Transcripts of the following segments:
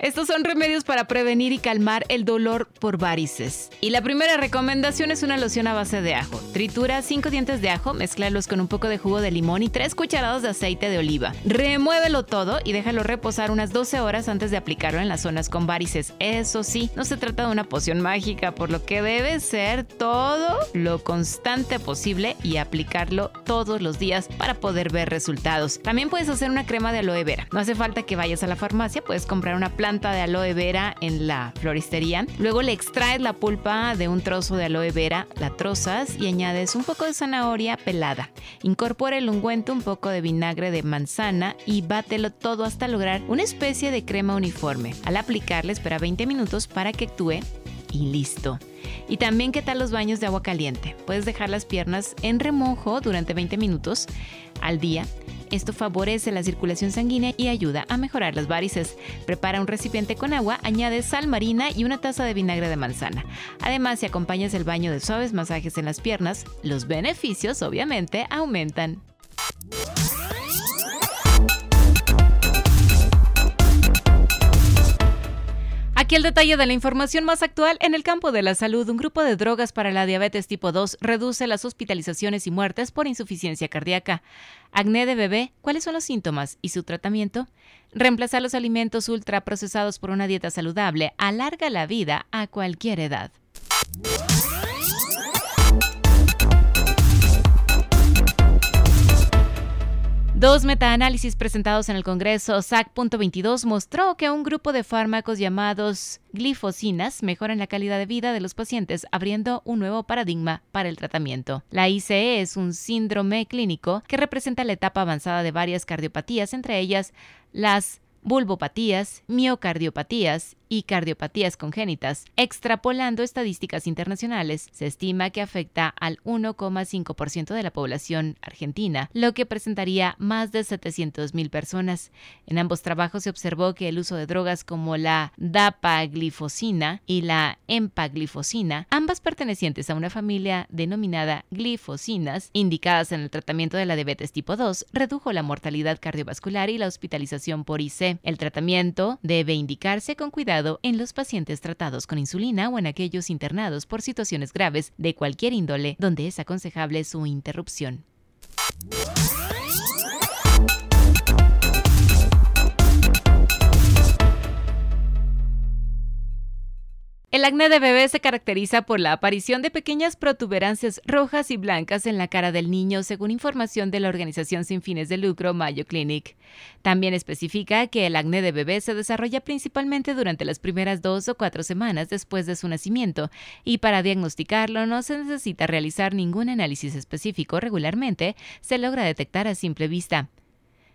Estos son remedios para prevenir y calmar el dolor por varices. Y la primera recomendación es una loción a base de ajo. Tritura 5 dientes de ajo, mezclalos con un poco de jugo de limón y 3 cucharadas de aceite de oliva. Remuévelo todo y déjalo reposar unas 12 horas antes de aplicarlo en las zonas con varices. Eso sí, no se trata de una poción mágica, por lo que debe ser todo lo constante posible y aplicarlo todos los días para poder ver resultados. También puedes hacer una crema de aloe vera. No hace falta que vayas a la farmacia, puedes comprar una planta de aloe vera en la floristería. Luego le extraes la pulpa de un trozo de aloe vera, la trozas y añades un poco de zanahoria pelada. Incorpora el ungüento, un poco de vinagre de manzana y bátelo todo hasta lograr una especie de crema uniforme. Al aplicarle espera 20 minutos para que actúe y listo. Y también qué tal los baños de agua caliente. Puedes dejar las piernas en remojo durante 20 minutos al día esto favorece la circulación sanguínea y ayuda a mejorar las varices. Prepara un recipiente con agua, añade sal marina y una taza de vinagre de manzana. Además, si acompañas el baño de suaves masajes en las piernas, los beneficios obviamente aumentan. Aquí el detalle de la información más actual en el campo de la salud. Un grupo de drogas para la diabetes tipo 2 reduce las hospitalizaciones y muertes por insuficiencia cardíaca. Acné de bebé, ¿cuáles son los síntomas y su tratamiento? Reemplazar los alimentos ultraprocesados por una dieta saludable alarga la vida a cualquier edad. Dos metaanálisis presentados en el Congreso SAC.22 mostró que un grupo de fármacos llamados glifosinas mejoran la calidad de vida de los pacientes, abriendo un nuevo paradigma para el tratamiento. La ICE es un síndrome clínico que representa la etapa avanzada de varias cardiopatías, entre ellas las bulbopatías, miocardiopatías y cardiopatías congénitas. Extrapolando estadísticas internacionales, se estima que afecta al 1,5% de la población argentina, lo que presentaría más de 700.000 personas. En ambos trabajos se observó que el uso de drogas como la dapaglifosina y la empaglifosina, ambas pertenecientes a una familia denominada glifosinas, indicadas en el tratamiento de la diabetes tipo 2, redujo la mortalidad cardiovascular y la hospitalización por IC. El tratamiento debe indicarse con cuidado en los pacientes tratados con insulina o en aquellos internados por situaciones graves de cualquier índole donde es aconsejable su interrupción. El acné de bebé se caracteriza por la aparición de pequeñas protuberancias rojas y blancas en la cara del niño, según información de la organización sin fines de lucro Mayo Clinic. También especifica que el acné de bebé se desarrolla principalmente durante las primeras dos o cuatro semanas después de su nacimiento, y para diagnosticarlo no se necesita realizar ningún análisis específico regularmente, se logra detectar a simple vista.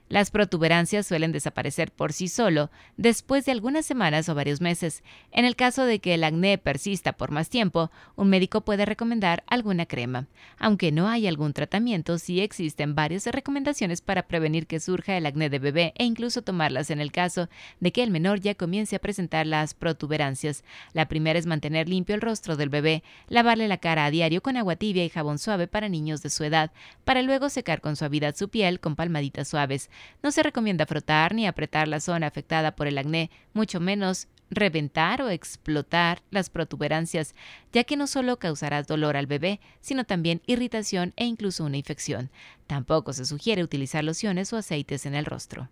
Las protuberancias suelen desaparecer por sí solo después de algunas semanas o varios meses. En el caso de que el acné persista por más tiempo, un médico puede recomendar alguna crema. Aunque no hay algún tratamiento, sí existen varias recomendaciones para prevenir que surja el acné de bebé e incluso tomarlas en el caso de que el menor ya comience a presentar las protuberancias. La primera es mantener limpio el rostro del bebé, lavarle la cara a diario con agua tibia y jabón suave para niños de su edad, para luego secar con suavidad su piel con palmaditas suaves. No se recomienda frotar ni apretar la zona afectada por el acné, mucho menos reventar o explotar las protuberancias, ya que no solo causará dolor al bebé, sino también irritación e incluso una infección. Tampoco se sugiere utilizar lociones o aceites en el rostro.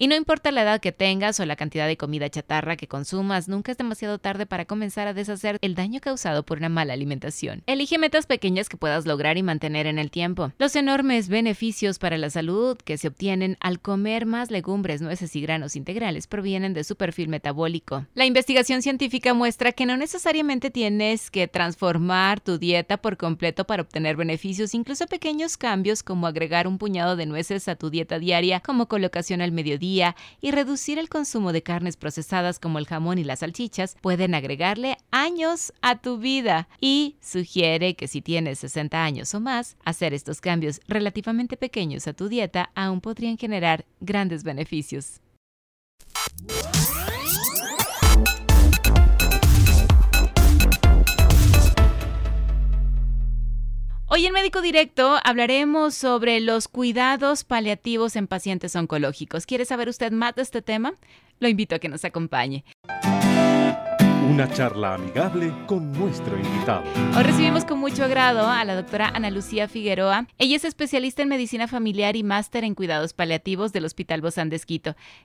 Y no importa la edad que tengas o la cantidad de comida chatarra que consumas, nunca es demasiado tarde para comenzar a deshacer el daño causado por una mala alimentación. Elige metas pequeñas que puedas lograr y mantener en el tiempo. Los enormes beneficios para la salud que se obtienen al comer más legumbres, nueces y granos integrales provienen de su perfil metabólico. La investigación científica muestra que no necesariamente tienes que transformar tu dieta por completo para obtener beneficios, incluso pequeños cambios como agregar un puñado de nueces a tu dieta diaria como colocación al mediodía y reducir el consumo de carnes procesadas como el jamón y las salchichas pueden agregarle años a tu vida y sugiere que si tienes 60 años o más, hacer estos cambios relativamente pequeños a tu dieta aún podrían generar grandes beneficios. Hoy en Médico Directo hablaremos sobre los cuidados paliativos en pacientes oncológicos. ¿Quiere saber usted más de este tema? Lo invito a que nos acompañe. Una charla amigable con nuestro invitado. Hoy recibimos con mucho agrado a la doctora Ana Lucía Figueroa. Ella es especialista en medicina familiar y máster en cuidados paliativos del Hospital Bozán de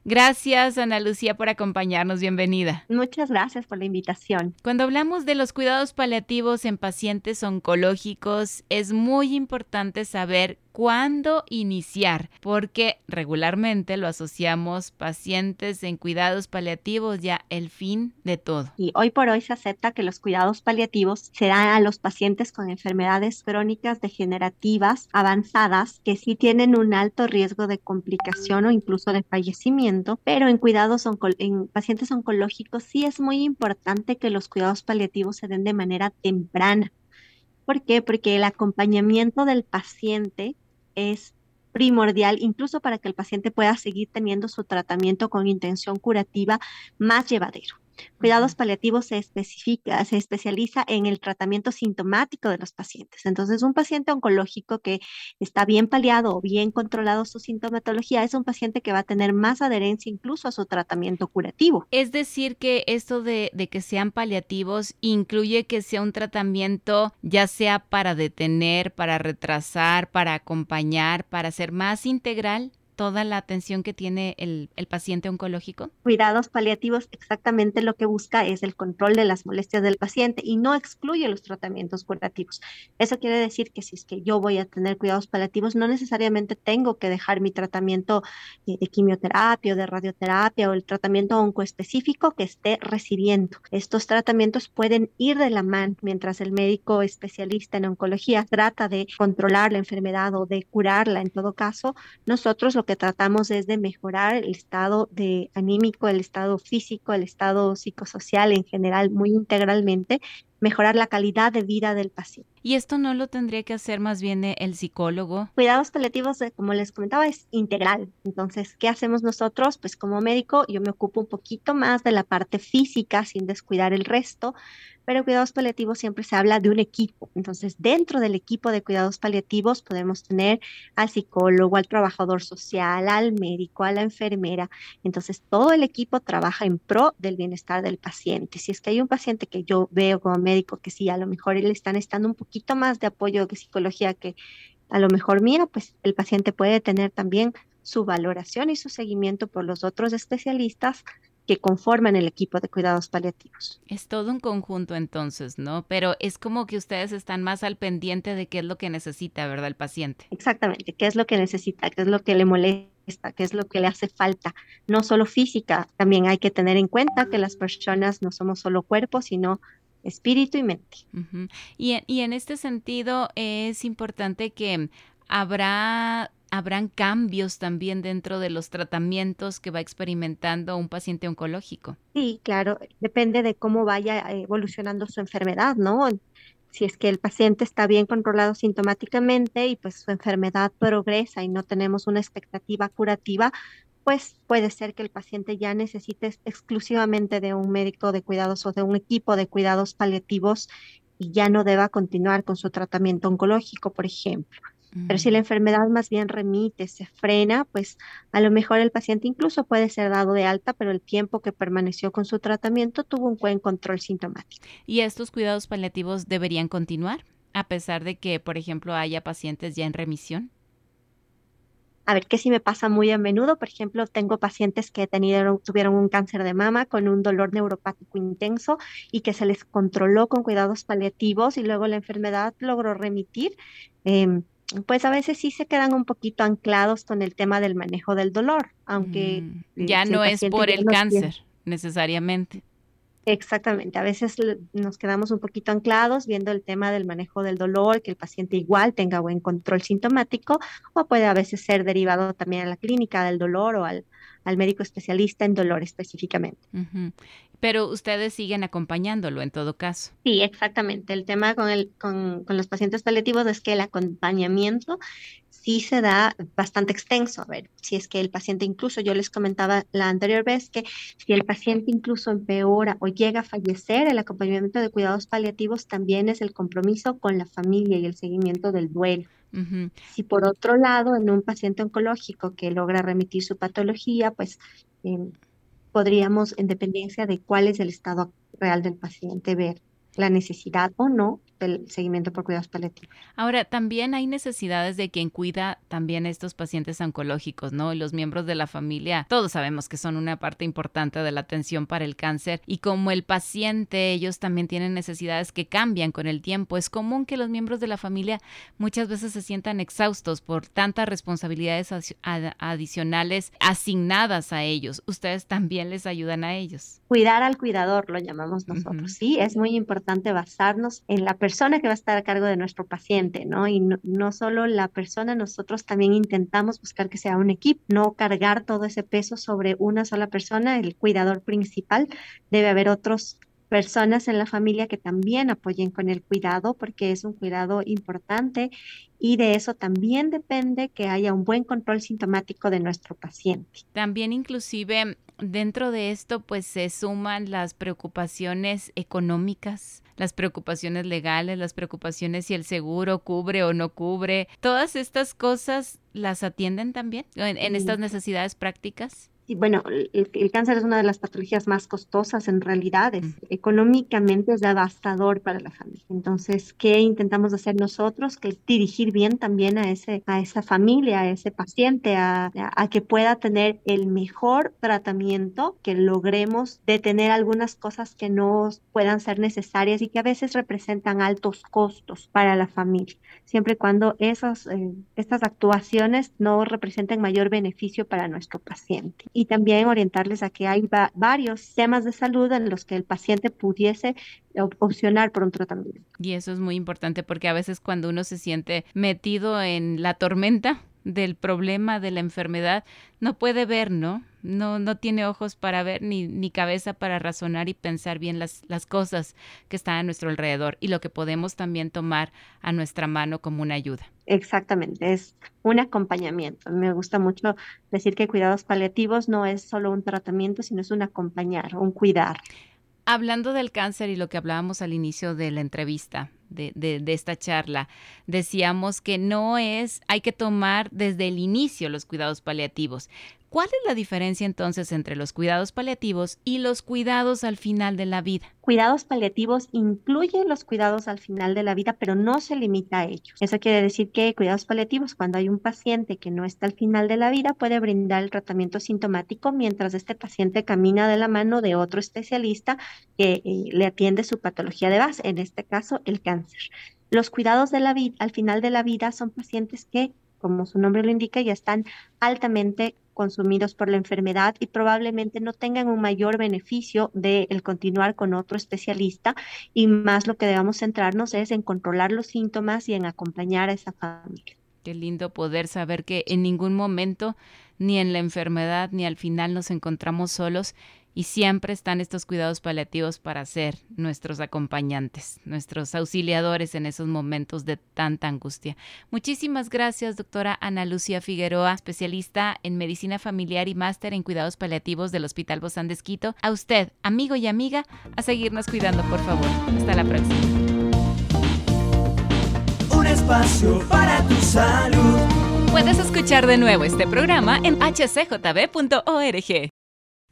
Gracias, Ana Lucía, por acompañarnos. Bienvenida. Muchas gracias por la invitación. Cuando hablamos de los cuidados paliativos en pacientes oncológicos, es muy importante saber cuándo iniciar, porque regularmente lo asociamos pacientes en cuidados paliativos ya el fin de todo. Y hoy por hoy se acepta que los cuidados paliativos serán a los pacientes con enfermedades crónicas degenerativas avanzadas que sí tienen un alto riesgo de complicación o incluso de fallecimiento, pero en cuidados en pacientes oncológicos sí es muy importante que los cuidados paliativos se den de manera temprana. ¿Por qué? Porque el acompañamiento del paciente es primordial incluso para que el paciente pueda seguir teniendo su tratamiento con intención curativa más llevadero. Cuidados paliativos se especifica, se especializa en el tratamiento sintomático de los pacientes. Entonces, un paciente oncológico que está bien paliado o bien controlado su sintomatología es un paciente que va a tener más adherencia incluso a su tratamiento curativo. Es decir, que esto de, de que sean paliativos incluye que sea un tratamiento ya sea para detener, para retrasar, para acompañar, para ser más integral toda la atención que tiene el, paciente oncológico? Cuidados paliativos exactamente lo que busca es el control de las molestias del paciente y no excluye los tratamientos curativos. Eso quiere decir que si es que yo voy a tener cuidados paliativos, no necesariamente tengo que dejar mi tratamiento de, quimioterapia o de radioterapia o el tratamiento oncoespecífico que esté recibiendo. Estos tratamientos pueden ir de la mano mientras el médico especialista en oncología trata de controlar la enfermedad o de curarla en todo caso. Nosotros lo que tratamos es de mejorar el estado de anímico, el estado físico, el estado psicosocial en general, muy integralmente, mejorar la calidad de vida del paciente. ¿Y esto no lo tendría que hacer más bien el psicólogo? Cuidados paliativos, eh, como les comentaba, es integral. Entonces, ¿qué hacemos nosotros? Pues como médico, yo me ocupo un poquito más de la parte física sin descuidar el resto, pero cuidados paliativos siempre se habla de un equipo. Entonces, dentro del equipo de cuidados paliativos podemos tener al psicólogo, al trabajador social, al médico, a la enfermera. Entonces, todo el equipo trabaja en pro del bienestar del paciente. Si es que hay un paciente que yo veo como médico que sí, a lo mejor le están estando un poquito más de apoyo de psicología que a lo mejor mía, pues el paciente puede tener también su valoración y su seguimiento por los otros especialistas que conforman el equipo de cuidados paliativos. Es todo un conjunto entonces, ¿no? Pero es como que ustedes están más al pendiente de qué es lo que necesita, ¿verdad? El paciente. Exactamente, qué es lo que necesita, qué es lo que le molesta, qué es lo que le hace falta. No solo física, también hay que tener en cuenta que las personas no somos solo cuerpos, sino espíritu y mente. y, y en este sentido es importante que habrá habrán cambios también dentro de los tratamientos que va experimentando un paciente oncológico. Sí, claro, depende de cómo vaya evolucionando su enfermedad, ¿no? Si es que el paciente está bien controlado sintomáticamente y pues su enfermedad progresa y no tenemos una expectativa curativa, pues puede ser que el paciente ya necesite exclusivamente de un médico de cuidados o de un equipo de cuidados paliativos y ya no deba continuar con su tratamiento oncológico, por ejemplo. Pero si la enfermedad más bien remite, se frena, pues a lo mejor el paciente incluso puede ser dado de alta, pero el tiempo que permaneció con su tratamiento tuvo un buen control sintomático. ¿Y estos cuidados paliativos deberían continuar a pesar de que, por ejemplo, haya pacientes ya en remisión? A ver, ¿qué sí me pasa muy a menudo? Por ejemplo, tengo pacientes que tenido, tuvieron un cáncer de mama con un dolor neuropático intenso y que se les controló con cuidados paliativos y luego la enfermedad logró remitir. Em, pues a veces sí se quedan un poquito anclados con el tema del manejo del dolor, aunque... Mm, ya no es por el cáncer, necesariamente. Exactamente, a veces nos quedamos un poquito anclados viendo el tema del manejo del dolor, que el paciente igual tenga buen control sintomático, o puede a veces ser derivado también a la clínica del dolor o al, al médico especialista en dolor específicamente. Pero ustedes siguen acompañándolo en todo caso. Sí, exactamente. El tema con, el, con, con los pacientes paliativos es que el acompañamiento sí se da bastante extenso. A ver, si es que el paciente incluso, yo les comentaba la anterior vez que si el paciente incluso empeora o llega a fallecer, el acompañamiento de cuidados paliativos también es el compromiso con la familia y el seguimiento del duelo. Si por otro lado, en un paciente oncológico que logra remitir su patología, pues em, podríamos, en dependencia de cuál es el estado real del paciente, ver la necesidad o no seguimiento por cuidados paliativos. Ahora, también hay necesidades de quien cuida también a estos pacientes oncológicos, ¿no? Los miembros de la familia, todos sabemos que son una parte importante de la atención para el cáncer y como el paciente, ellos también tienen necesidades que cambian con el tiempo. Es común que los miembros de la familia muchas veces se sientan exhaustos por tantas responsabilidades adicionales asignadas a ellos. Ustedes también les ayudan a ellos. Cuidar al cuidador, lo llamamos nosotros. Sí, es muy importante basarnos en la persona que va a estar a cargo de nuestro paciente, ¿no? Y no, solo la persona, nosotros también intentamos buscar que sea un equipo, no cargar todo ese peso sobre una sola persona, el cuidador principal. Debe haber otros personas en la familia que también apoyen con el cuidado, porque es un cuidado importante y de eso también depende que haya un buen control sintomático de nuestro paciente. También inclusive dentro de esto pues se suman las preocupaciones económicas, las preocupaciones legales, las preocupaciones si el seguro cubre o no cubre. Todas estas cosas las atienden también en, estas necesidades prácticas. Y bueno, el, cáncer es una de las patologías más costosas en realidad. Económicamente es devastador para la familia. Entonces, ¿qué intentamos hacer nosotros? Que dirigir bien también a, ese, a esa familia, a ese paciente, a, a, que pueda tener el mejor tratamiento, que logremos detener algunas cosas que no puedan ser necesarias y que a veces representan altos costos para la familia, siempre y cuando esas, eh, estas actuaciones no representen mayor beneficio para nuestro paciente y también orientarles a que hay varios temas de salud en los que el paciente pudiese opcionar por un tratamiento. Y eso es muy importante porque a veces cuando uno se siente metido en la tormenta, del problema de la enfermedad, no puede ver, ¿no? No, no tiene ojos para ver ni, ni cabeza para razonar y pensar bien las, las cosas que están a nuestro alrededor y lo que podemos también tomar a nuestra mano como una ayuda. Exactamente, es un acompañamiento. Me gusta mucho decir que cuidados paliativos no es solo un tratamiento, sino es un acompañar, un cuidar. Hablando del cáncer y lo que hablábamos al inicio de la entrevista, de, de, esta charla, decíamos que no es, hay que tomar desde el inicio los cuidados paliativos. ¿Cuál es la diferencia entonces entre los cuidados paliativos y los cuidados al final de la vida? Cuidados paliativos incluyen los cuidados al final de la vida, pero no se limita a ellos. Eso quiere decir que cuidados paliativos, cuando hay un paciente que no está al final de la vida, puede brindar el tratamiento sintomático mientras este paciente camina de la mano de otro especialista que eh, le atiende su patología de base, en este caso el cáncer. Los cuidados de la vida, al final de la vida son pacientes que como su nombre lo indica, ya están altamente consumidos por la enfermedad y probablemente no tengan un mayor beneficio de el continuar con otro especialista y más lo que debamos centrarnos es en controlar los síntomas y en acompañar a esa familia. Qué lindo poder saber que en ningún momento, ni en la enfermedad, ni al final nos encontramos solos y siempre están estos cuidados paliativos para ser nuestros acompañantes, nuestros auxiliadores en esos momentos de tanta angustia. Muchísimas gracias, doctora Ana Lucía Figueroa, especialista en medicina familiar y máster en cuidados paliativos del Hospital Bozán de Esquito. A usted, amigo y amiga, a seguirnos cuidando, por favor. Hasta la próxima. Un espacio para tu salud. Puedes escuchar de nuevo este programa en hcjb.org.